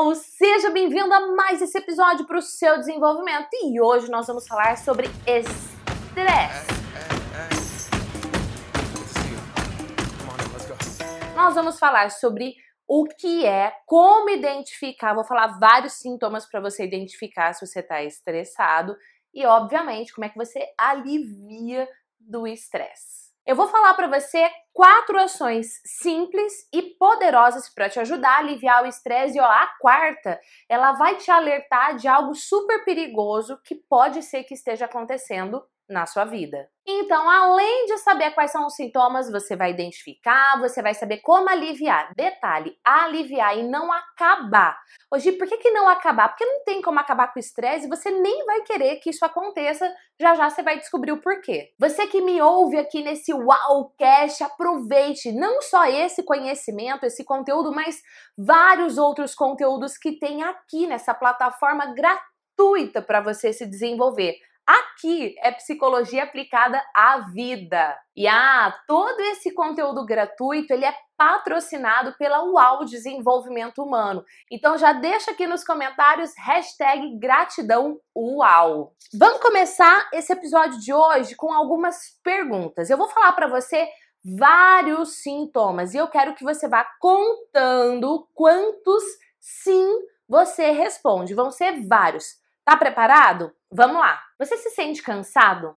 Hello! Seja bem-vindo a mais esse episódio para o seu desenvolvimento. E hoje nós vamos falar sobre estresse. Nós vamos falar sobre o que é, como identificar. Vou falar vários sintomas para você identificar se você está estressado e, obviamente, como é que você alivia do estresse. Eu vou falar para você quatro ações simples e poderosas para te ajudar a aliviar o estresse. E ó, a quarta, ela vai te alertar de algo super perigoso que pode ser que esteja acontecendo na sua vida. Então, além de saber quais são os sintomas, você vai identificar, você vai saber como aliviar. Detalhe, aliviar e não acabar. Hoje, por que, que não acabar? Porque não tem como acabar com o estresse e você nem vai querer que isso aconteça. Já já você vai descobrir o porquê. Você que me ouve aqui nesse Wowcast, aproveite não só esse conhecimento, esse conteúdo, mas vários outros conteúdos que tem aqui nessa plataforma gratuita para você se desenvolver. Aqui é psicologia aplicada à vida. E ah, todo esse conteúdo gratuito, ele é patrocinado pela UAU Desenvolvimento Humano. Então já deixa aqui nos comentários hashtag gratidão UAU. Vamos começar esse episódio de hoje com algumas perguntas. Eu vou falar para você vários sintomas e eu quero que você vá contando quantos sim você responde. Vão ser vários. Tá preparado? Vamos lá. Você se sente cansado?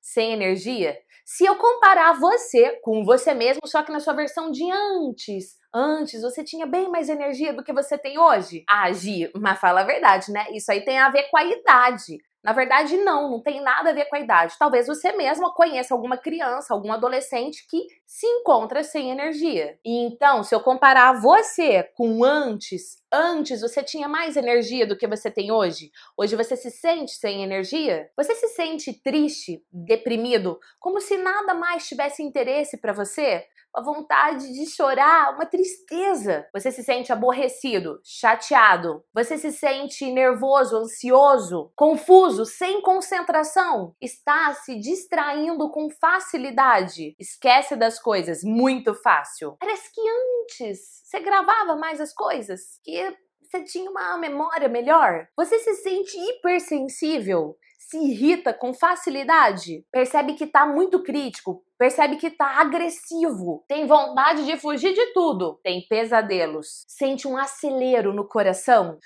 Sem energia? Se eu comparar você com você mesmo, só que na sua versão de antes, antes você tinha bem mais energia do que você tem hoje? Agir, mas fala a verdade, né? Isso aí tem a ver com a idade. Na verdade, não, não tem nada a ver com a idade. Talvez você mesma conheça alguma criança, algum adolescente que se encontra sem energia. E então, se eu comparar você com antes, antes você tinha mais energia do que você tem hoje? Hoje você se sente sem energia? Você se sente triste, deprimido, como se nada mais tivesse interesse para você? Uma vontade de chorar, uma tristeza. Você se sente aborrecido, chateado. Você se sente nervoso, ansioso, confuso, sem concentração. Está se distraindo com facilidade. Esquece das coisas muito fácil. Parece que antes você gravava mais as coisas, que você tinha uma memória melhor. Você se sente hipersensível se irrita com facilidade, percebe que tá muito crítico, percebe que tá agressivo, tem vontade de fugir de tudo, tem pesadelos, sente um acelero no coração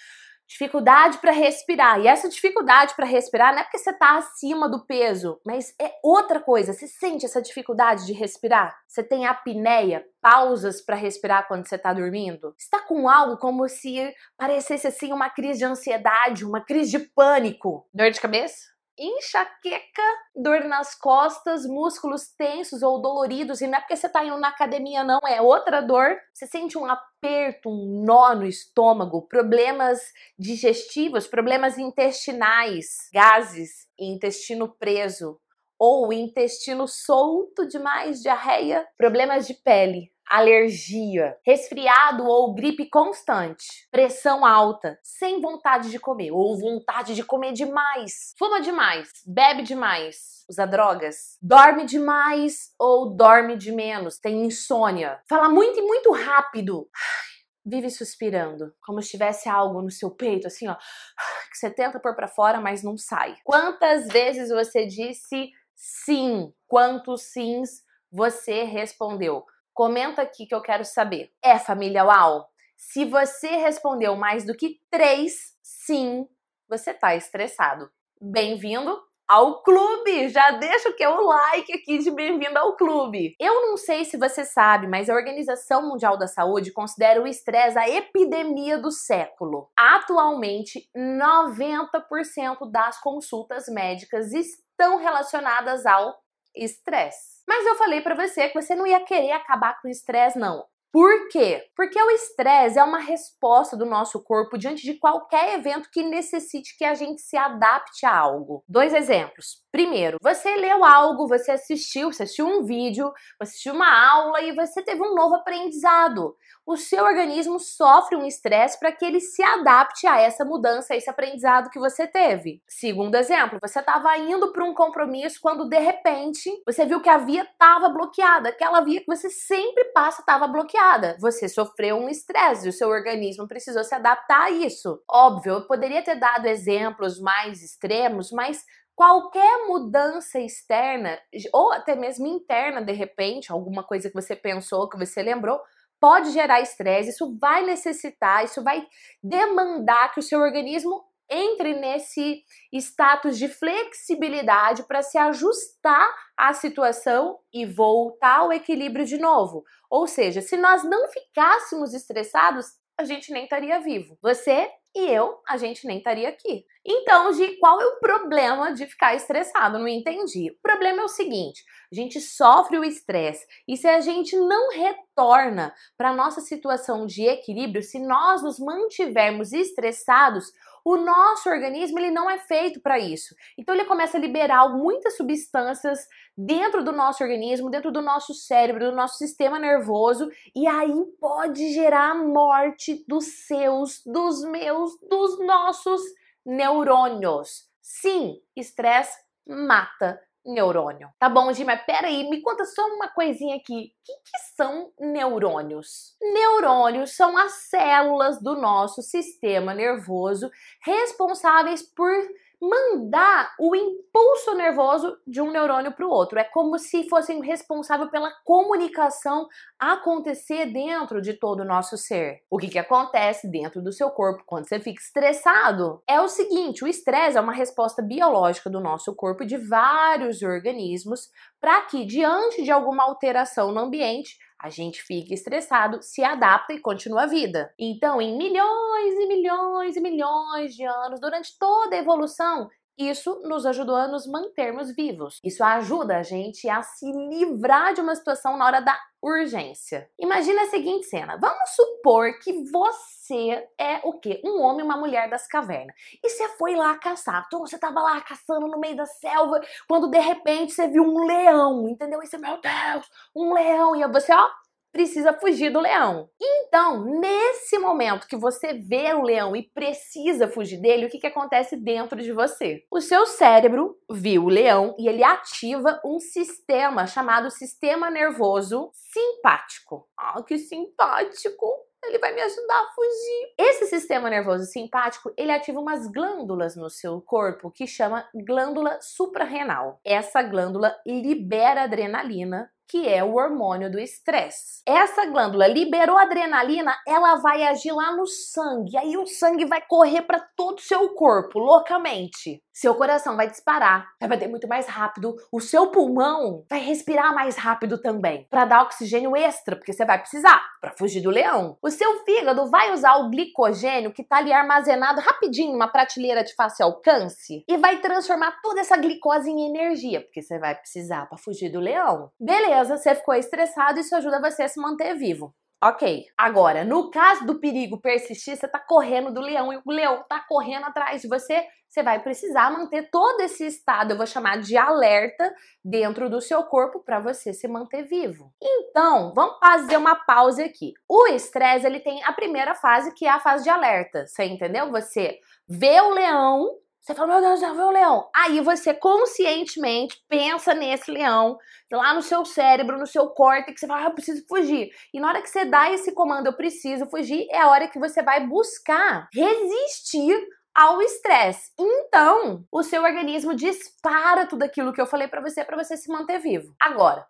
dificuldade para respirar. E essa dificuldade para respirar não é porque você está acima do peso, mas é outra coisa. Você sente essa dificuldade de respirar? Você tem apneia, pausas para respirar quando você está dormindo? Está com algo como se parecesse assim uma crise de ansiedade, uma crise de pânico, dor de cabeça? Enxaqueca, dor nas costas, músculos tensos ou doloridos, e não é porque você tá indo na academia, não, é outra dor. Você sente um aperto, um nó no estômago, problemas digestivos, problemas intestinais, gases, intestino preso, ou intestino solto demais, diarreia, problemas de pele, alergia, resfriado ou gripe constante, pressão alta, sem vontade de comer ou vontade de comer demais, fuma demais, bebe demais, usa drogas, dorme demais ou dorme de menos, tem insônia, fala muito e muito rápido. Vive suspirando, como se tivesse algo no seu peito, assim, ó, que você tenta pôr para fora, mas não sai. Quantas vezes você disse sim? Quantos sims você respondeu? Comenta aqui que eu quero saber. É família UAU? Se você respondeu mais do que três sim, você tá estressado. Bem-vindo ao clube! Já deixa o que o like aqui de bem-vindo ao clube. Eu não sei se você sabe, mas a Organização Mundial da Saúde considera o estresse a epidemia do século. Atualmente, 90% das consultas médicas estão relacionadas ao estresse. Mas eu falei para você que você não ia querer acabar com o estresse, não. Por quê? Porque o estresse é uma resposta do nosso corpo diante de qualquer evento que necessite que a gente se adapte a algo. Dois exemplos. Primeiro, você leu algo, você assistiu, você assistiu um vídeo, você assistiu uma aula e você teve um novo aprendizado. O seu organismo sofre um estresse para que ele se adapte a essa mudança, a esse aprendizado que você teve. Segundo exemplo, você estava indo para um compromisso quando de repente você viu que a via estava bloqueada, aquela via que você sempre passa estava bloqueada bloqueada. Você sofreu um estresse, o seu organismo precisou se adaptar a isso. Óbvio, eu poderia ter dado exemplos mais extremos, mas qualquer mudança externa ou até mesmo interna, de repente, alguma coisa que você pensou, que você lembrou, pode gerar estresse, isso vai necessitar, isso vai demandar que o seu organismo entre nesse status de flexibilidade para se ajustar à situação e voltar ao equilíbrio de novo. Ou seja, se nós não ficássemos estressados, a gente nem estaria vivo. Você e eu, a gente nem estaria aqui. Então, Gi, qual é o problema de ficar estressado? Não entendi. O problema é o seguinte: a gente sofre o estresse e se a gente não retorna para nossa situação de equilíbrio, se nós nos mantivermos estressados, o nosso organismo ele não é feito para isso. Então ele começa a liberar muitas substâncias dentro do nosso organismo, dentro do nosso cérebro, do nosso sistema nervoso, e aí pode gerar a morte dos seus, dos meus, dos nossos neurônios. Sim, estresse mata neurônio. Tá bom, Gi, mas peraí, me conta só uma coisinha aqui. O que, que são neurônios? Neurônios são as células do nosso sistema nervoso responsáveis por mandar o impulso nervoso de um neurônio para o outro. É como se fossem responsável pela comunicação acontecer dentro de todo o nosso ser. O que, que acontece dentro do seu corpo quando você fica estressado? É o seguinte: o estresse é uma resposta biológica do nosso corpo de vários organismos para que, diante de alguma alteração no ambiente, a gente fica estressado, se adapta e continua a vida. Então, em milhões e milhões e milhões de anos, durante toda a evolução, isso nos ajudou a nos mantermos vivos. Isso ajuda a gente a se livrar de uma situação na hora da urgência. Imagina a seguinte cena: vamos supor que você é o quê? Um homem e uma mulher das cavernas. E você foi lá caçar. Então você tava lá caçando no meio da selva, quando de repente você viu um leão, entendeu? E você, meu Deus, um leão. E você, ó, precisa fugir do leão. Então, nesse momento que você vê o leão e precisa fugir dele, o que, que acontece dentro de você? O seu cérebro viu o leão e ele ativa um sistema chamado sistema nervoso simpático. Ah, que simpático! ele vai me ajudar a fugir. Esse sistema nervoso simpático, ele ativa umas glândulas no seu corpo que chama glândula suprarrenal. Essa glândula libera adrenalina que é o hormônio do estresse. Essa glândula liberou adrenalina, ela vai agir lá no sangue, aí o sangue vai correr para todo o seu corpo, loucamente. Seu coração vai disparar, vai bater muito mais rápido, o seu pulmão vai respirar mais rápido também, para dar oxigênio extra, porque você vai precisar para fugir do leão. O seu fígado vai usar o glicogênio que tá ali armazenado rapidinho numa prateleira de fácil alcance e vai transformar toda essa glicose em energia, porque você vai precisar para fugir do leão. Beleza? Beleza, você ficou estressado, isso ajuda você a se manter vivo. Ok. Agora, no caso do perigo persistir, você tá correndo do leão e o leão tá correndo atrás de você, você vai precisar manter todo esse estado, eu vou chamar de alerta, dentro do seu corpo para você se manter vivo. Então, vamos fazer uma pausa aqui. O estresse, ele tem a primeira fase, que é a fase de alerta. Você entendeu? Você vê o leão, você fala, meu Deus, já viu o leão? Aí você conscientemente pensa nesse leão, lá no seu cérebro, no seu córtex, você fala, ah, eu preciso fugir. E na hora que você dá esse comando, eu preciso fugir, é a hora que você vai buscar resistir ao estresse. Então, o seu organismo dispara tudo aquilo que eu falei para você para você se manter vivo. Agora,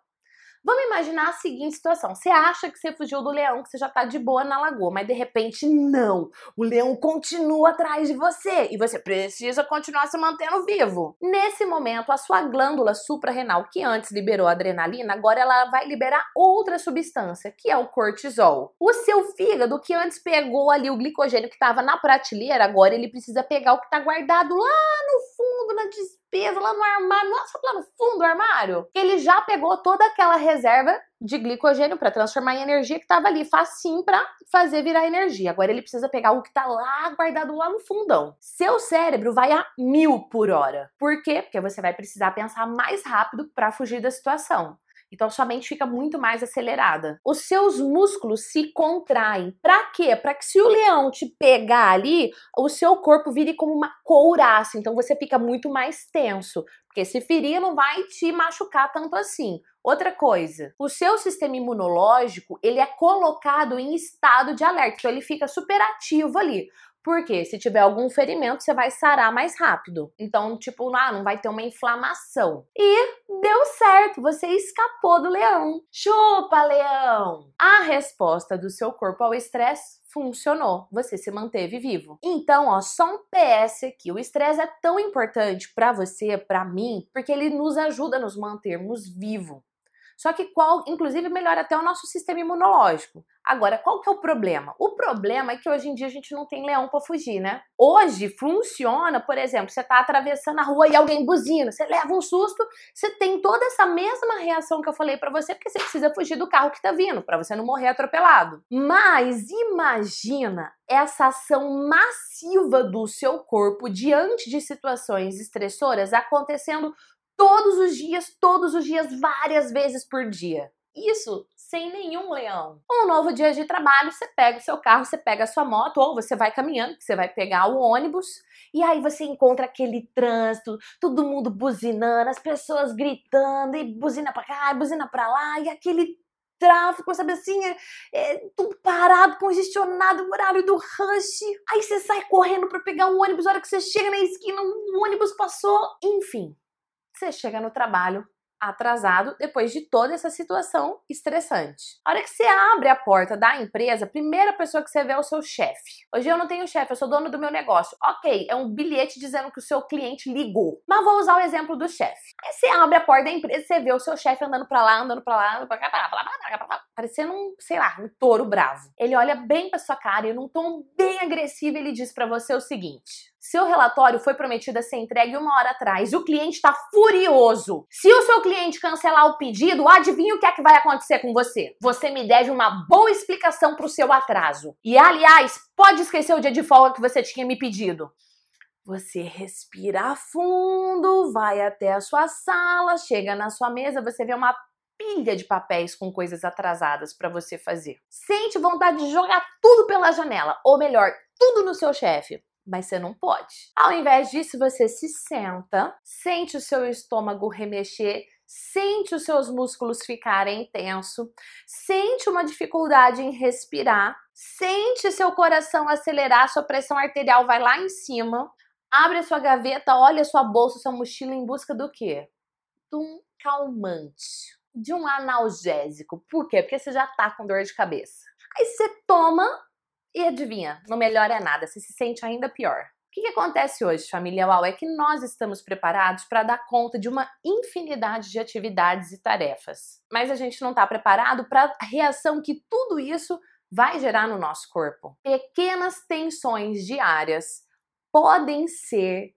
Vamos imaginar a seguinte situação: você acha que você fugiu do leão, que você já tá de boa na lagoa, mas de repente não. O leão continua atrás de você e você precisa continuar se mantendo vivo. Nesse momento, a sua glândula suprarrenal, que antes liberou adrenalina, agora ela vai liberar outra substância, que é o cortisol. O seu fígado, que antes pegou ali o glicogênio que estava na prateleira, agora ele precisa pegar o que está guardado lá no fundo, na despesa, lá no armário, nossa, lá no fundo do armário. Ele já pegou toda aquela reserva de glicogênio para transformar em energia que estava ali, facinho para fazer virar energia. Agora ele precisa pegar o que está lá guardado lá no fundão. Seu cérebro vai a mil por hora. Por quê? Porque você vai precisar pensar mais rápido para fugir da situação. Então sua mente fica muito mais acelerada. Os seus músculos se contraem. Para quê? Para que se o leão te pegar ali, o seu corpo vire como uma couraça. Então você fica muito mais tenso, porque se ferir não vai te machucar tanto assim. Outra coisa, o seu sistema imunológico, ele é colocado em estado de alerta, então ele fica super ativo ali. Porque se tiver algum ferimento, você vai sarar mais rápido. Então, tipo, ah, não vai ter uma inflamação. E deu certo, você escapou do leão. Chupa, leão! A resposta do seu corpo ao estresse funcionou, você se manteve vivo. Então, ó, só um PS aqui. O estresse é tão importante para você, para mim, porque ele nos ajuda a nos mantermos vivos. Só que qual, inclusive, melhora até o nosso sistema imunológico. Agora, qual que é o problema? O problema é que hoje em dia a gente não tem leão para fugir, né? Hoje funciona, por exemplo, você tá atravessando a rua e alguém buzina, você leva um susto, você tem toda essa mesma reação que eu falei para você, porque você precisa fugir do carro que tá vindo, para você não morrer atropelado. Mas imagina essa ação massiva do seu corpo diante de situações estressoras acontecendo todos os dias, todos os dias, várias vezes por dia. Isso sem nenhum leão. Um novo dia de trabalho, você pega o seu carro, você pega a sua moto, ou você vai caminhando, você vai pegar o ônibus, e aí você encontra aquele trânsito, todo mundo buzinando, as pessoas gritando, e buzina pra cá, buzina pra lá, e aquele tráfego, sabe assim, é, é, tudo parado, congestionado, o horário do rush. Aí você sai correndo para pegar o ônibus, a hora que você chega na esquina, o ônibus passou, enfim você chega no trabalho atrasado depois de toda essa situação estressante. A hora que você abre a porta da empresa, a primeira pessoa que você vê é o seu chefe. Hoje eu não tenho chefe, eu sou dono do meu negócio. Ok, é um bilhete dizendo que o seu cliente ligou. Mas vou usar o exemplo do chefe. Aí você abre a porta da empresa, você vê o seu chefe andando para lá, andando para lá, andando pra cá, pra lá, pra lá, pra lá, parecendo um, sei lá, um touro bravo. Ele olha bem para sua cara e num tom bem agressivo ele diz para você o seguinte: seu relatório foi prometido a ser entregue uma hora atrás e o cliente está furioso. Se o seu cliente cancelar o pedido, adivinha o que é que vai acontecer com você? Você me deve uma boa explicação para o seu atraso. E aliás, pode esquecer o dia de folga que você tinha me pedido. Você respira fundo, vai até a sua sala, chega na sua mesa, você vê uma pilha de papéis com coisas atrasadas para você fazer. Sente vontade de jogar tudo pela janela, ou melhor, tudo no seu chefe mas você não pode. Ao invés disso, você se senta, sente o seu estômago remexer, sente os seus músculos ficarem tenso, sente uma dificuldade em respirar, sente seu coração acelerar, sua pressão arterial vai lá em cima, abre a sua gaveta, olha a sua bolsa, sua mochila em busca do quê? De um calmante, de um analgésico. Por quê? Porque você já tá com dor de cabeça. Aí você toma e adivinha, não melhora nada, você se sente ainda pior. O que, que acontece hoje, família UAU, é que nós estamos preparados para dar conta de uma infinidade de atividades e tarefas. Mas a gente não está preparado para a reação que tudo isso vai gerar no nosso corpo. Pequenas tensões diárias podem ser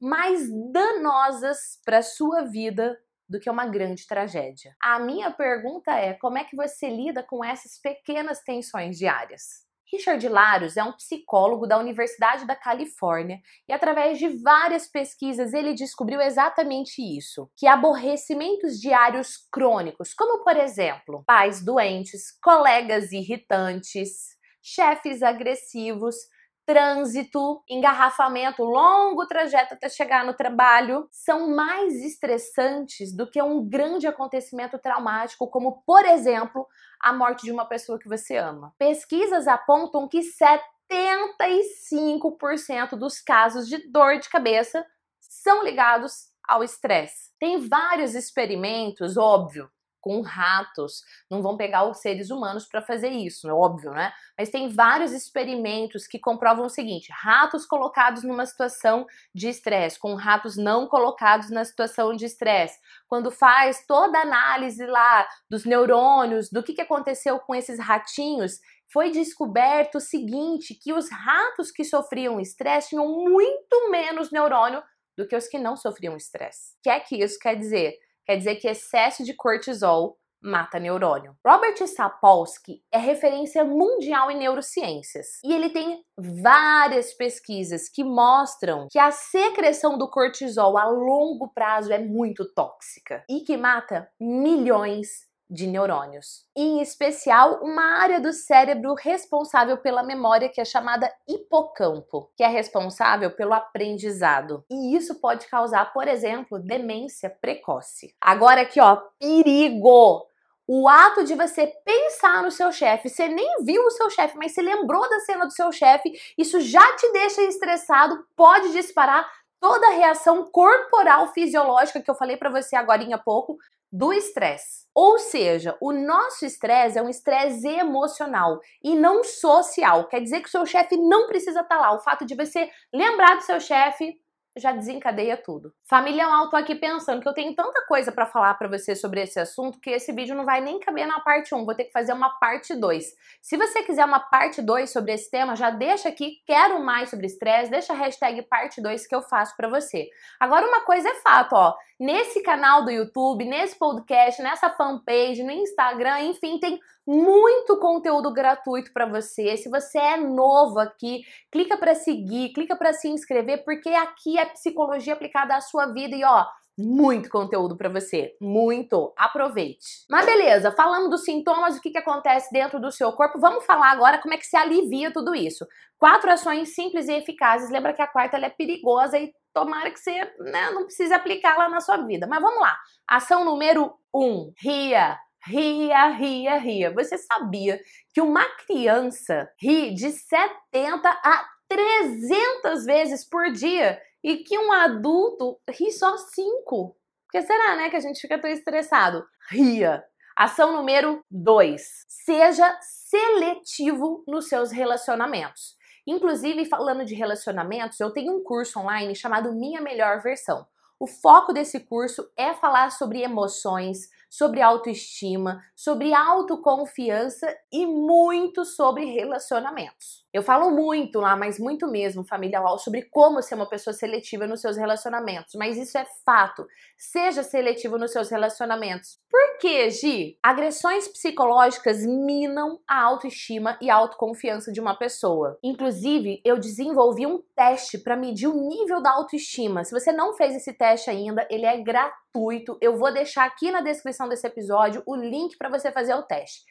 mais danosas para a sua vida do que uma grande tragédia. A minha pergunta é: como é que você lida com essas pequenas tensões diárias? Richard Laros é um psicólogo da Universidade da Califórnia e, através de várias pesquisas, ele descobriu exatamente isso: que aborrecimentos diários crônicos, como por exemplo, pais doentes, colegas irritantes, chefes agressivos, trânsito, engarrafamento, longo trajeto até chegar no trabalho, são mais estressantes do que um grande acontecimento traumático, como, por exemplo, a morte de uma pessoa que você ama. Pesquisas apontam que 75% dos casos de dor de cabeça são ligados ao estresse. Tem vários experimentos, óbvio, com ratos, não vão pegar os seres humanos para fazer isso, é óbvio, né? Mas tem vários experimentos que comprovam o seguinte: ratos colocados numa situação de estresse, com ratos não colocados na situação de estresse. Quando faz toda a análise lá dos neurônios, do que, que aconteceu com esses ratinhos, foi descoberto o seguinte: que os ratos que sofriam estresse tinham muito menos neurônio do que os que não sofriam estresse. O que é que isso quer dizer? Quer dizer que excesso de cortisol mata neurônio. Robert Sapolsky é referência mundial em neurociências e ele tem várias pesquisas que mostram que a secreção do cortisol a longo prazo é muito tóxica e que mata milhões de neurônios. Em especial, uma área do cérebro responsável pela memória que é chamada hipocampo, que é responsável pelo aprendizado. E isso pode causar, por exemplo, demência precoce. Agora aqui, ó, perigo! O ato de você pensar no seu chefe, você nem viu o seu chefe, mas você lembrou da cena do seu chefe, isso já te deixa estressado, pode disparar toda a reação corporal fisiológica que eu falei para você agora há pouco do estresse. Ou seja, o nosso estresse é um estresse emocional e não social. Quer dizer que o seu chefe não precisa estar tá lá. O fato de você lembrar do seu chefe já desencadeia tudo. Família tô aqui pensando que eu tenho tanta coisa para falar para você sobre esse assunto que esse vídeo não vai nem caber na parte 1, vou ter que fazer uma parte 2. Se você quiser uma parte 2 sobre esse tema, já deixa aqui, quero mais sobre estresse, deixa a hashtag parte 2 que eu faço para você. Agora uma coisa é fato, ó, nesse canal do YouTube, nesse podcast, nessa fanpage, no Instagram, enfim, tem muito conteúdo gratuito para você. Se você é novo aqui, clica para seguir, clica para se inscrever, porque aqui é psicologia aplicada à sua vida e ó, muito conteúdo para você, muito. Aproveite. Mas beleza, falando dos sintomas, o que, que acontece dentro do seu corpo, vamos falar agora como é que se alivia tudo isso. Quatro ações simples e eficazes. Lembra que a quarta é perigosa e tomara que você né, não precise aplicá-la na sua vida. Mas vamos lá. Ação número um: ria. Ria, ria, ria. Você sabia que uma criança ri de 70 a 300 vezes por dia e que um adulto ri só 5? Por que será, né, que a gente fica tão estressado? Ria. Ação número 2. Seja seletivo nos seus relacionamentos. Inclusive, falando de relacionamentos, eu tenho um curso online chamado Minha Melhor Versão. O foco desse curso é falar sobre emoções, sobre autoestima, sobre autoconfiança e muito sobre relacionamentos. Eu falo muito lá, mas muito mesmo, família UAU, sobre como ser uma pessoa seletiva nos seus relacionamentos, mas isso é fato. Seja seletivo nos seus relacionamentos. Por quê, Gi? Agressões psicológicas minam a autoestima e a autoconfiança de uma pessoa. Inclusive, eu desenvolvi um teste para medir o nível da autoestima. Se você não fez esse teste ainda, ele é gratuito. Eu vou deixar aqui na descrição desse episódio o link para você fazer o teste.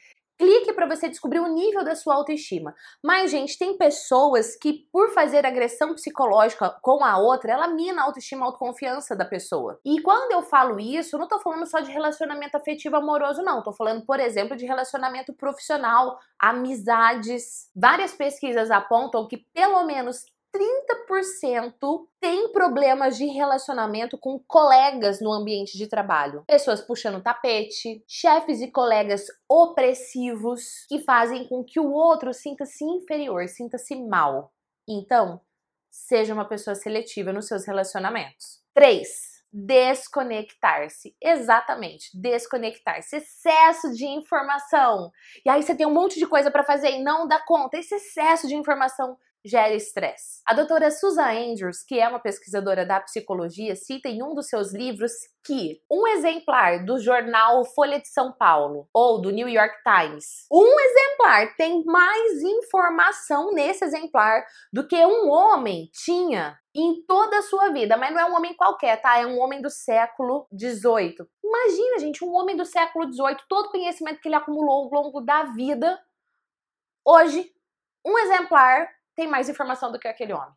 Clique para você descobrir o nível da sua autoestima. Mas, gente, tem pessoas que, por fazer agressão psicológica com a outra, ela mina a autoestima, a autoconfiança da pessoa. E quando eu falo isso, não tô falando só de relacionamento afetivo amoroso, não. Tô falando, por exemplo, de relacionamento profissional, amizades. Várias pesquisas apontam que pelo menos 30% tem problemas de relacionamento com colegas no ambiente de trabalho. Pessoas puxando tapete, chefes e colegas opressivos que fazem com que o outro sinta-se inferior, sinta-se mal. Então, seja uma pessoa seletiva nos seus relacionamentos. 3 desconectar-se. Exatamente, desconectar-se. Excesso de informação. E aí você tem um monte de coisa para fazer e não dá conta. Esse excesso de informação gera estresse. A doutora Susan Andrews, que é uma pesquisadora da psicologia, cita em um dos seus livros que um exemplar do jornal Folha de São Paulo ou do New York Times, um exemplar tem mais informação nesse exemplar do que um homem tinha em toda a sua vida, mas não é um homem qualquer, tá? É um homem do século XVIII. Imagina, gente, um homem do século XVIII, todo o conhecimento que ele acumulou ao longo da vida, hoje, um exemplar tem mais informação do que aquele homem.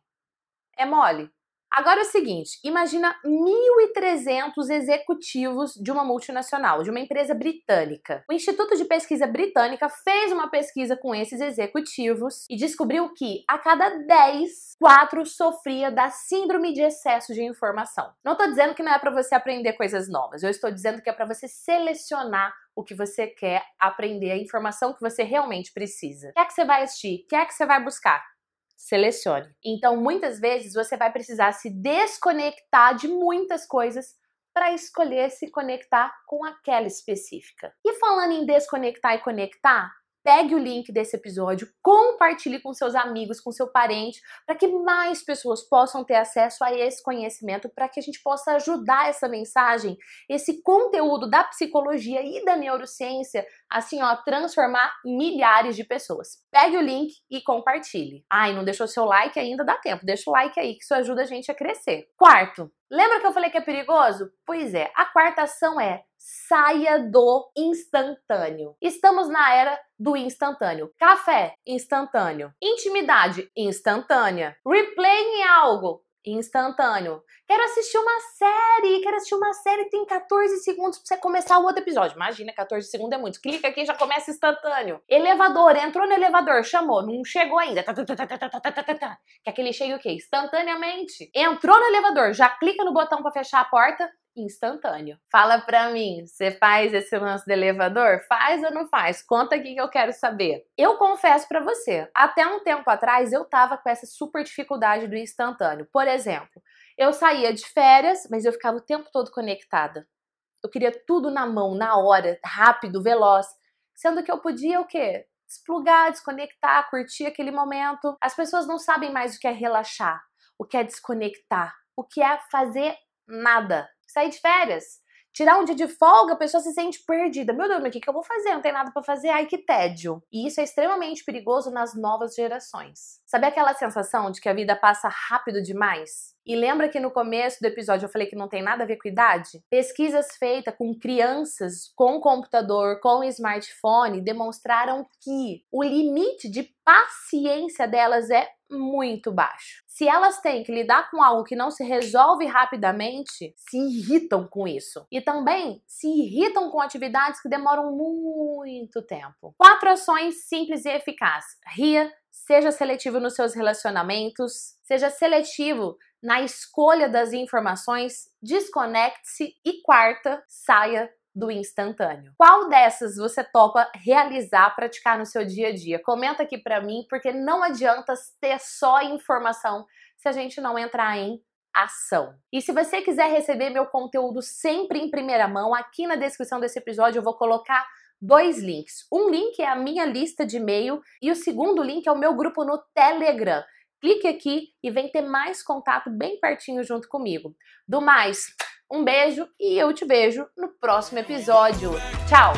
É mole. Agora é o seguinte, imagina 1.300 executivos de uma multinacional, de uma empresa britânica. O Instituto de Pesquisa Britânica fez uma pesquisa com esses executivos e descobriu que a cada 10, 4 sofria da síndrome de excesso de informação. Não estou dizendo que não é para você aprender coisas novas, eu estou dizendo que é para você selecionar o que você quer aprender, a informação que você realmente precisa. O que é que você vai assistir? O que é que você vai buscar? Selecione. Então, muitas vezes você vai precisar se desconectar de muitas coisas para escolher se conectar com aquela específica. E falando em desconectar e conectar, pegue o link desse episódio, compartilhe com seus amigos, com seu parente, para que mais pessoas possam ter acesso a esse conhecimento, para que a gente possa ajudar essa mensagem, esse conteúdo da psicologia e da neurociência, assim, ó, transformar milhares de pessoas. Pegue o link e compartilhe. Ai, não deixou seu like ainda? Dá tempo, deixa o like aí, que isso ajuda a gente a crescer. Quarto, lembra que eu falei que é perigoso? Pois é, a quarta ação é saia do instantâneo. Estamos na era do instantâneo. Café, instantâneo. Intimidade, instantânea. Replay em algo, instantâneo. Quero assistir uma série, quero assistir uma série, tem 14 segundos pra você começar o outro episódio. Imagina, 14 segundos é muito. Clica aqui já começa instantâneo. Elevador, entrou no elevador, chamou, não chegou ainda. Que aquele chega o quê? Instantaneamente. Entrou no elevador, já clica no botão para fechar a porta, instantâneo. Fala pra mim, você faz esse lance do elevador? Faz ou não faz? Conta aqui que eu quero saber. Eu confesso para você, até um tempo atrás eu tava com essa super dificuldade do instantâneo. Por exemplo, eu saía de férias, mas eu ficava o tempo todo conectada. Eu queria tudo na mão, na hora, rápido, veloz. Sendo que eu podia o quê? Desplugar, desconectar, curtir aquele momento. As pessoas não sabem mais o que é relaxar, o que é desconectar, o que é fazer nada sair de férias, tirar um dia de folga, a pessoa se sente perdida. Meu Deus, mas o que, que eu vou fazer? Não tem nada para fazer. Ai, que tédio. E isso é extremamente perigoso nas novas gerações. Sabe aquela sensação de que a vida passa rápido demais? E lembra que no começo do episódio eu falei que não tem nada a ver com idade? Pesquisas feitas com crianças com computador, com smartphone, demonstraram que o limite de paciência delas é muito baixo. Se elas têm que lidar com algo que não se resolve rapidamente, se irritam com isso. E também se irritam com atividades que demoram muito tempo. Quatro ações simples e eficazes. Ria, seja seletivo nos seus relacionamentos, seja seletivo na escolha das informações, desconecte-se e quarta, saia do instantâneo. Qual dessas você topa realizar, praticar no seu dia a dia? Comenta aqui para mim, porque não adianta ter só informação se a gente não entrar em ação. E se você quiser receber meu conteúdo sempre em primeira mão, aqui na descrição desse episódio eu vou colocar dois links. Um link é a minha lista de e-mail e o segundo link é o meu grupo no Telegram. Clique aqui e vem ter mais contato bem pertinho junto comigo. Do mais, um beijo e eu te vejo no próximo episódio. Tchau!